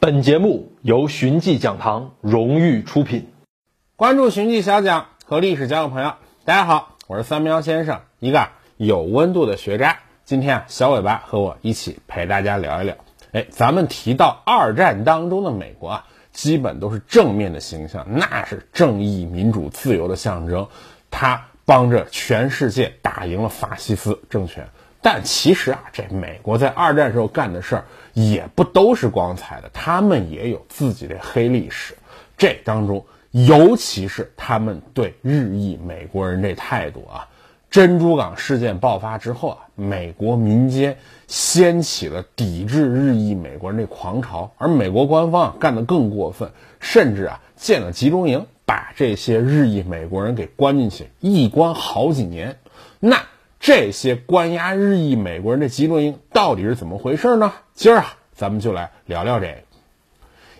本节目由寻迹讲堂荣誉出品。关注寻迹小讲和历史交个朋友。大家好，我是三喵先生，一个有温度的学渣。今天啊，小尾巴和我一起陪大家聊一聊。哎，咱们提到二战当中的美国啊，基本都是正面的形象，那是正义、民主、自由的象征。他帮着全世界打赢了法西斯政权。但其实啊，这美国在二战时候干的事儿也不都是光彩的，他们也有自己的黑历史。这当中，尤其是他们对日裔美国人这态度啊，珍珠港事件爆发之后啊，美国民间掀起了抵制日裔美国人这狂潮，而美国官方啊干得更过分，甚至啊建了集中营，把这些日裔美国人给关进去，一关好几年。那。这些关押日裔美国人的集中营到底是怎么回事呢？今儿啊，咱们就来聊聊这个。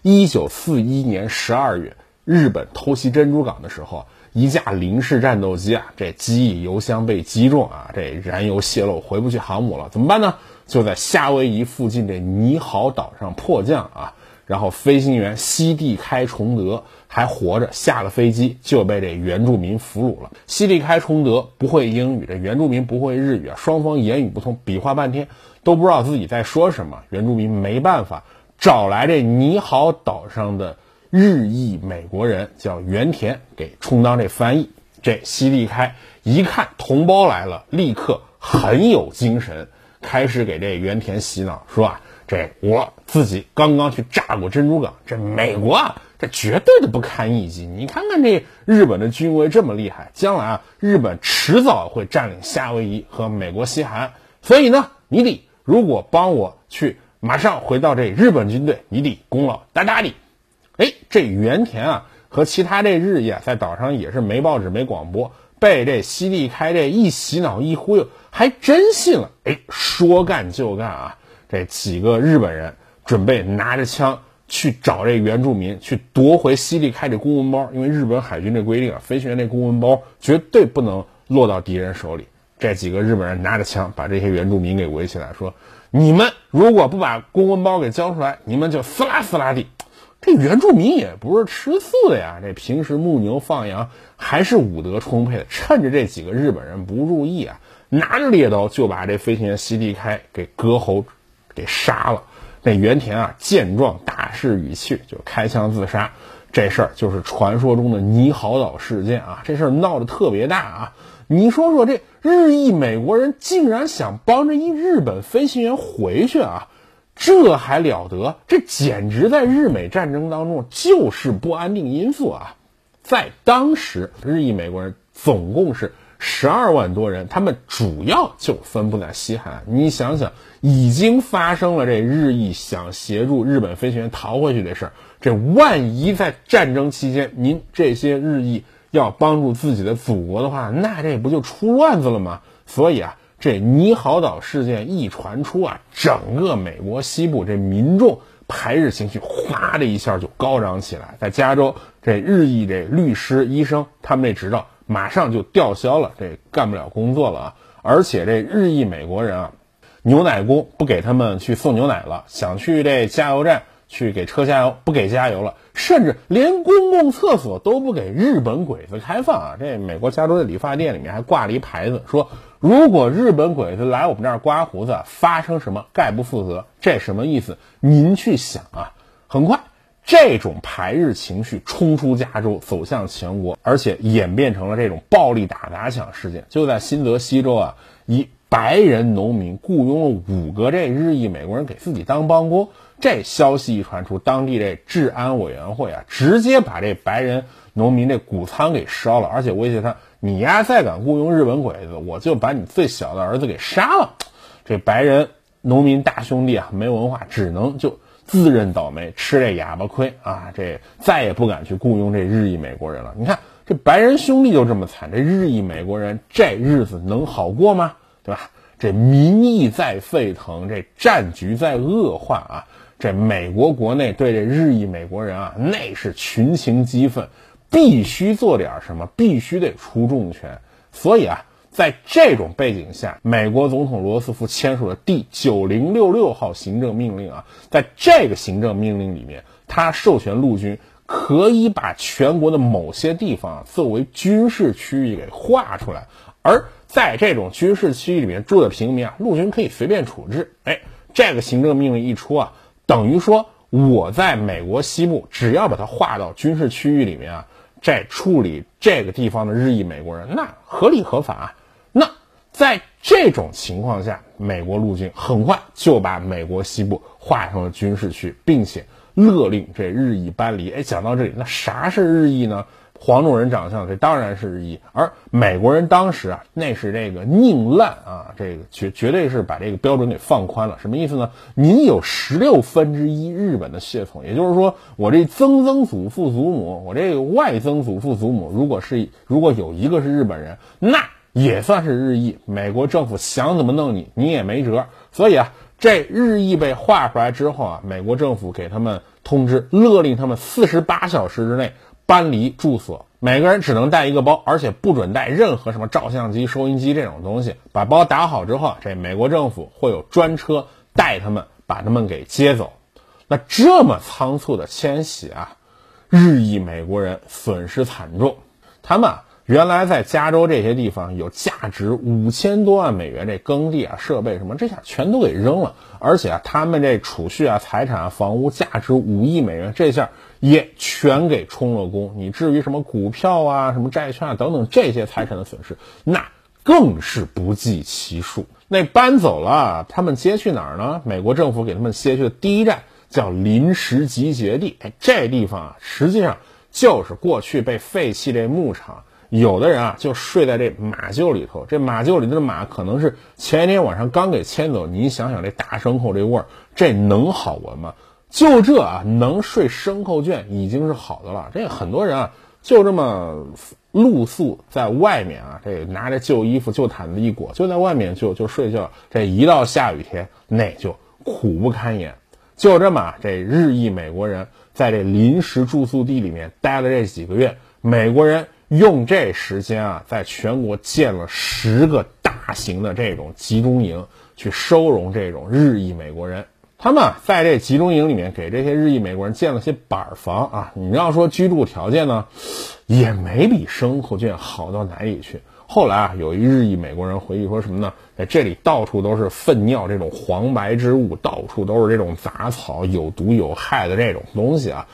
一九四一年十二月，日本偷袭珍珠港的时候，一架零式战斗机啊，这机翼油箱被击中啊，这燃油泄漏，回不去航母了，怎么办呢？就在夏威夷附近这尼豪岛上迫降啊。然后飞行员西地开崇德还活着，下了飞机就被这原住民俘虏了。西地开崇德不会英语，这原住民不会日语啊，双方言语不通，比划半天都不知道自己在说什么。原住民没办法，找来这尼豪岛上的日裔美国人，叫原田，给充当这翻译。这西地开一看同胞来了，立刻很有精神，开始给这原田洗脑，说啊。这我自己刚刚去炸过珍珠港，这美国啊，这绝对的不堪一击。你看看这日本的军威这么厉害，将来啊，日本迟早会占领夏威夷和美国西海岸。所以呢，你得如果帮我去马上回到这日本军队，你得功劳大大的。哎，这原田啊和其他这日裔啊，在岛上也是没报纸没广播，被这西地开这一洗脑一忽悠，还真信了。哎，说干就干啊！这几个日本人准备拿着枪去找这原住民，去夺回西利开这公文包。因为日本海军这规定啊，飞行员那公文包绝对不能落到敌人手里。这几个日本人拿着枪把这些原住民给围起来，说：“你们如果不把公文包给交出来，你们就撕拉撕拉地。”这原住民也不是吃素的呀，这平时牧牛放羊还是武德充沛的。趁着这几个日本人不注意啊，拿着猎刀就把这飞行员西地开给割喉。给杀了，那原田啊见状大势已去，就开枪自杀。这事儿就是传说中的尼豪岛事件啊，这事儿闹得特别大啊。你说说这日裔美国人竟然想帮着一日本飞行员回去啊，这还了得？这简直在日美战争当中就是不安定因素啊。在当时，日裔美国人总共是。十二万多人，他们主要就分布在西海岸。你想想，已经发生了这日裔想协助日本飞行员逃回去的事儿，这万一在战争期间，您这些日裔要帮助自己的祖国的话，那这不就出乱子了吗？所以啊，这尼豪岛事件一传出啊，整个美国西部这民众排日情绪哗的一下就高涨起来。在加州，这日裔这律师、医生，他们这执照。马上就吊销了，这干不了工作了啊！而且这日裔美国人啊，牛奶工不给他们去送牛奶了，想去这加油站去给车加油，不给加油了，甚至连公共厕所都不给日本鬼子开放啊！这美国加州的理发店里面还挂了一牌子，说如果日本鬼子来我们这儿刮胡子，发生什么概不负责。这什么意思？您去想啊！很快。这种排日情绪冲出加州，走向全国，而且演变成了这种暴力打砸抢事件。就在新泽西州啊，一白人农民雇佣了五个这日裔美国人给自己当帮工。这消息一传出，当地这治安委员会啊，直接把这白人农民这谷仓给烧了，而且威胁他：你呀再敢雇佣日本鬼子，我就把你最小的儿子给杀了。这白人农民大兄弟啊，没文化，只能就。自认倒霉，吃这哑巴亏啊！这再也不敢去雇佣这日裔美国人了。你看这白人兄弟就这么惨，这日裔美国人这日子能好过吗？对吧？这民意在沸腾，这战局在恶化啊！这美国国内对这日裔美国人啊，那是群情激愤，必须做点什么，必须得出重拳。所以啊，在这种背景下，美国总统罗斯福签署了第九零六六号行政命令啊，在这个行政命令里面，他授权陆军可以把全国的某些地方啊作为军事区域给划出来，而在这种军事区域里面住的平民啊，陆军可以随便处置。哎，这个行政命令一出啊，等于说我在美国西部，只要把它划到军事区域里面啊，在处理这个地方的日裔美国人，那合理合法。啊在这种情况下，美国陆军很快就把美国西部划成了军事区，并且勒令这日裔搬离。哎，讲到这里，那啥是日裔呢？黄种人长相，这当然是日裔。而美国人当时啊，那是这个宁滥啊，这个绝绝对是把这个标准给放宽了。什么意思呢？您有十六分之一日本的血统，也就是说，我这曾曾祖父祖母，我这个外曾祖父祖母，如果是如果有一个是日本人，那。也算是日裔，美国政府想怎么弄你，你也没辙。所以啊，这日裔被划出来之后啊，美国政府给他们通知，勒令他们四十八小时之内搬离住所，每个人只能带一个包，而且不准带任何什么照相机、收音机这种东西。把包打好之后，这美国政府会有专车带他们把他们给接走。那这么仓促的迁徙啊，日裔美国人损失惨重，他们啊。原来在加州这些地方有价值五千多万美元这耕地啊、设备什么，这下全都给扔了。而且啊，他们这储蓄啊、财产啊、房屋价值五亿美元，这下也全给充了公。你至于什么股票啊、什么债券啊等等这些财产的损失，那更是不计其数。那搬走了，他们接去哪儿呢？美国政府给他们接去的第一站叫临时集结地。哎，这地方啊，实际上就是过去被废弃这牧场。有的人啊，就睡在这马厩里头。这马厩里的马可能是前一天晚上刚给牵走。你想想，这大牲口这味儿，这能好闻吗？就这啊，能睡牲口圈已经是好的了。这很多人啊，就这么露宿在外面啊，这拿着旧衣服、旧毯子一裹，就在外面就就睡觉。这一到下雨天，那就苦不堪言。就这么，这日裔美国人在这临时住宿地里面待了这几个月，美国人。用这时间啊，在全国建了十个大型的这种集中营，去收容这种日裔美国人。他们在这集中营里面给这些日裔美国人建了些板房啊。你要说居住条件呢，也没比牲口圈好到哪里去。后来啊，有一日裔美国人回忆说什么呢？在这里到处都是粪尿这种黄白之物，到处都是这种杂草，有毒有害的这种东西啊。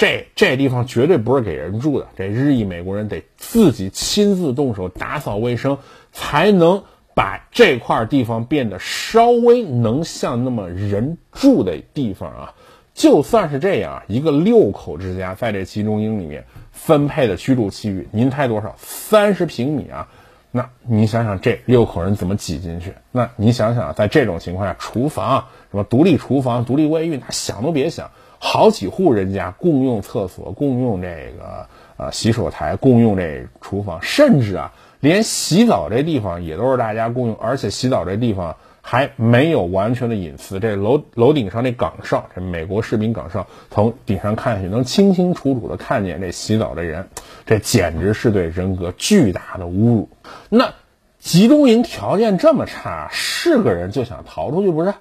这这地方绝对不是给人住的，这日裔美国人得自己亲自动手打扫卫生，才能把这块地方变得稍微能像那么人住的地方啊。就算是这样，一个六口之家在这集中营里面分配的居住区域，您猜多少？三十平米啊！那你想想，这六口人怎么挤进去？那你想想，在这种情况下，厨房什么独立厨房、独立卫浴，那想都别想。好几户人家共用厕所，共用这个呃洗手台，共用这厨房，甚至啊，连洗澡这地方也都是大家共用，而且洗澡这地方还没有完全的隐私。这楼楼顶上那岗哨，这美国士兵岗哨，从顶上看下去，能清清楚楚的看见这洗澡的人，这简直是对人格巨大的侮辱。那集中营条件这么差，是个人就想逃出去不是？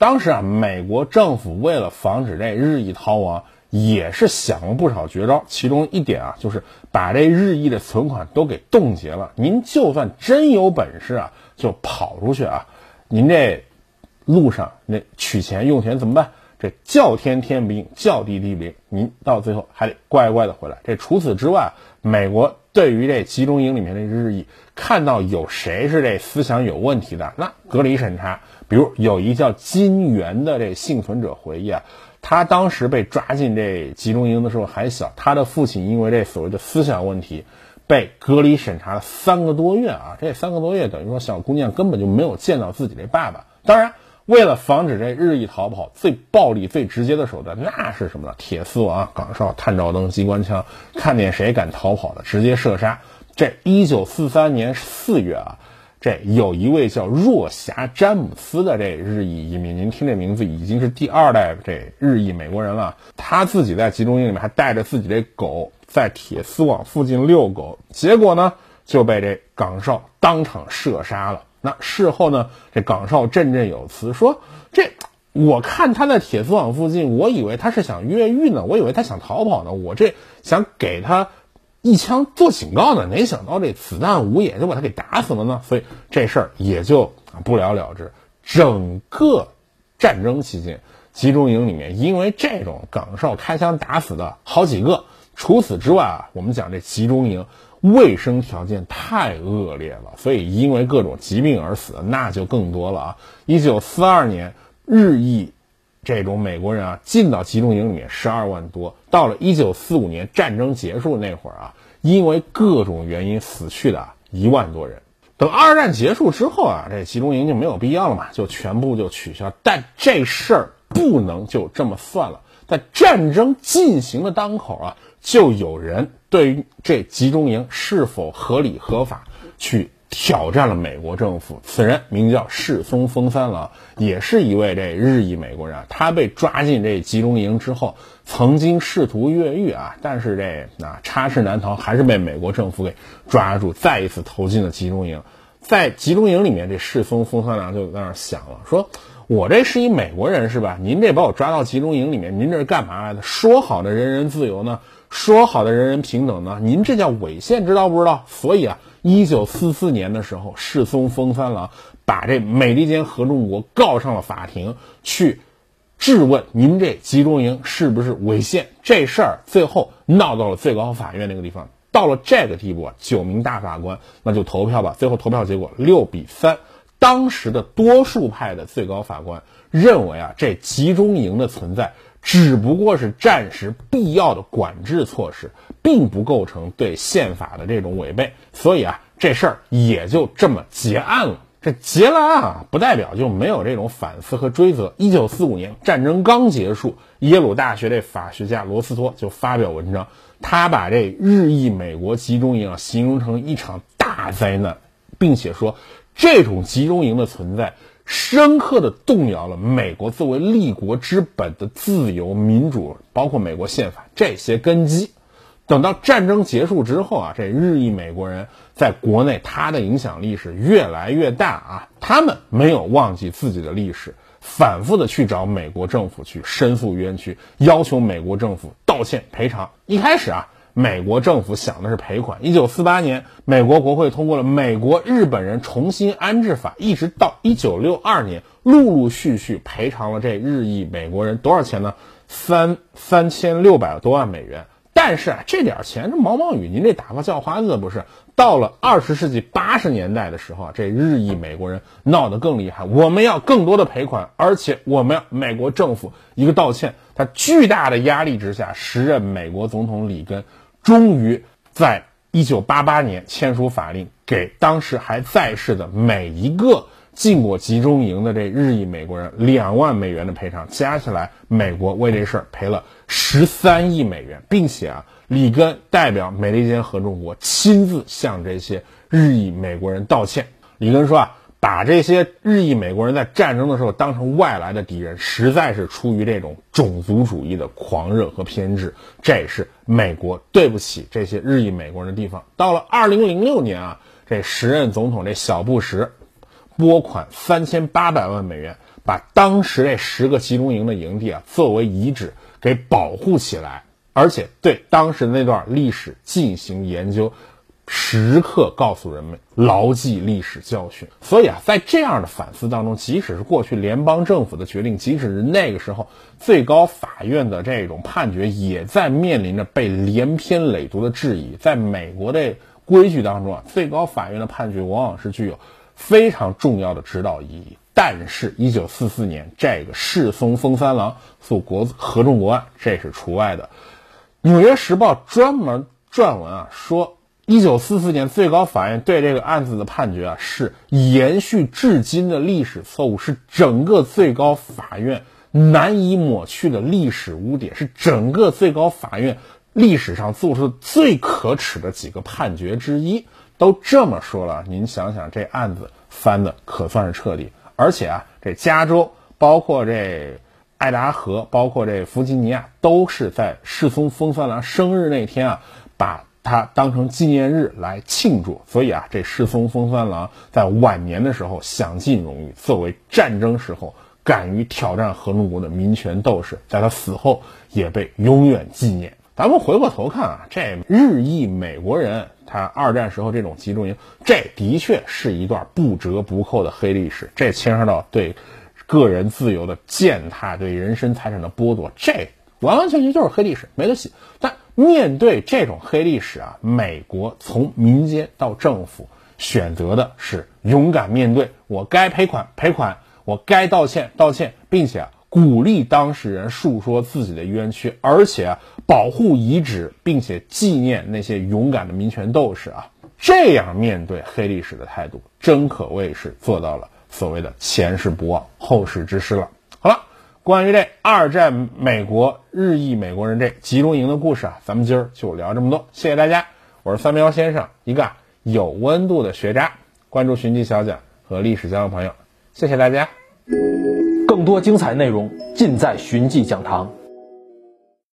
当时啊，美国政府为了防止这日益逃亡，也是想了不少绝招。其中一点啊，就是把这日益的存款都给冻结了。您就算真有本事啊，就跑出去啊，您这路上那取钱用钱怎么办？这叫天天不应，叫地地不灵，您到最后还得乖乖的回来。这除此之外，美国对于这集中营里面的日益，看到有谁是这思想有问题的，那隔离审查。比如有一叫金元的这幸存者回忆啊，他当时被抓进这集中营的时候还小，他的父亲因为这所谓的思想问题，被隔离审查了三个多月啊，这三个多月等于说小姑娘根本就没有见到自己这爸爸。当然，为了防止这日益逃跑，最暴力、最直接的手段那是什么呢？铁丝网、岗哨、探照灯、机关枪，看见谁敢逃跑的，直接射杀。这一九四三年四月啊。这有一位叫若霞詹姆斯的这日裔移民，您听这名字已经是第二代这日裔美国人了。他自己在集中营里面还带着自己的狗在铁丝网附近遛狗，结果呢就被这岗哨当场射杀了。那事后呢，这岗哨振振有词说：“这我看他在铁丝网附近，我以为他是想越狱呢，我以为他想逃跑呢，我这想给他一枪做警告呢，没想到这子弹无眼就把他给打死了呢。所以这事儿也就不了了之。整个战争期间，集中营里面因为这种岗哨开枪打死的好几个。除此之外啊，我们讲这集中营。卫生条件太恶劣了，所以因为各种疾病而死那就更多了啊！一九四二年，日裔这种美国人啊进到集中营里面十二万多，到了一九四五年战争结束那会儿啊，因为各种原因死去的一万多人。等二战结束之后啊，这集中营就没有必要了嘛，就全部就取消。但这事儿不能就这么算了，在战争进行的当口啊。就有人对于这集中营是否合理合法去挑战了美国政府。此人名叫世松丰三郎，也是一位这日裔美国人。他被抓进这集中营之后，曾经试图越狱啊，但是这啊插翅难逃，还是被美国政府给抓住，再一次投进了集中营。在集中营里面，这世松丰三郎就在那想了，说。我这是一美国人是吧？您这把我抓到集中营里面，您这是干嘛来的？说好的人人自由呢？说好的人人平等呢？您这叫违宪，知道不知道？所以啊，一九四四年的时候，世松丰三郎把这美利坚合众国告上了法庭，去质问您这集中营是不是违宪。这事儿最后闹到了最高法院那个地方，到了这个地步，九名大法官那就投票吧。最后投票结果六比三。当时的多数派的最高法官认为啊，这集中营的存在只不过是暂时必要的管制措施，并不构成对宪法的这种违背，所以啊，这事儿也就这么结案了。这结了案啊，不代表就没有这种反思和追责。一九四五年战争刚结束，耶鲁大学的法学家罗斯托就发表文章，他把这日裔美国集中营啊形容成一场大灾难，并且说。这种集中营的存在，深刻的动摇了美国作为立国之本的自由民主，包括美国宪法这些根基。等到战争结束之后啊，这日裔美国人在国内他的影响力是越来越大啊。他们没有忘记自己的历史，反复的去找美国政府去申诉冤屈，要求美国政府道歉赔偿。一开始啊。美国政府想的是赔款。一九四八年，美国国会通过了《美国日本人重新安置法》，一直到一九六二年，陆陆续续赔偿了这日裔美国人多少钱呢？三三千六百多万美元。但是啊，这点钱是毛毛雨，您这打发叫花子不是？到了二十世纪八十年代的时候啊，这日裔美国人闹得更厉害，我们要更多的赔款，而且我们要美国政府一个道歉。他巨大的压力之下，时任美国总统里根。终于在一九八八年签署法令，给当时还在世的每一个进过集中营的这日裔美国人两万美元的赔偿，加起来美国为这事儿赔了十三亿美元，并且啊，里根代表美利坚合众国亲自向这些日裔美国人道歉。里根说啊。把这些日裔美国人在战争的时候当成外来的敌人，实在是出于这种种族主义的狂热和偏执。这也是美国对不起这些日裔美国人的地方。到了二零零六年啊，这时任总统这小布什拨款三千八百万美元，把当时这十个集中营的营地啊作为遗址给保护起来，而且对当时那段历史进行研究。时刻告诉人们牢记历史教训。所以啊，在这样的反思当中，即使是过去联邦政府的决定，即使是那个时候最高法院的这种判决，也在面临着被连篇累牍的质疑。在美国的规矩当中啊，最高法院的判决往往是具有非常重要的指导意义。但是，一九四四年这个世松丰三郎诉国合众国案，这是除外的。《纽约时报》专门撰文啊说。一九四四年，最高法院对这个案子的判决啊，是延续至今的历史错误，是整个最高法院难以抹去的历史污点，是整个最高法院历史上做出的最可耻的几个判决之一。都这么说了，您想想，这案子翻的可算是彻底。而且啊，这加州，包括这爱达荷，包括这弗吉尼亚，都是在世松丰三郎生日那天啊，把。它当成纪念日来庆祝。所以啊，这世宗封三郎在晚年的时候享尽荣誉，作为战争时候敢于挑战合众国的民权斗士，在他死后也被永远纪念。咱们回过头看啊，这日裔美国人他二战时候这种集中营，这的确是一段不折不扣的黑历史。这牵涉到对个人自由的践踏，对人身财产的剥夺，这完完全全就是黑历史，没得洗。但面对这种黑历史啊，美国从民间到政府选择的是勇敢面对，我该赔款赔款，我该道歉道歉，并且啊。鼓励当事人述说自己的冤屈，而且，保护遗址，并且纪念那些勇敢的民权斗士啊，这样面对黑历史的态度，真可谓是做到了所谓的前事不忘，后事之师了。好了，关于这二战美国日裔美国人这集中营的故事啊，咱们今儿就聊这么多。谢谢大家，我是三苗先生，一个有温度的学渣。关注寻迹小讲和历史交流朋友，谢谢大家。更多精彩内容尽在寻迹讲堂。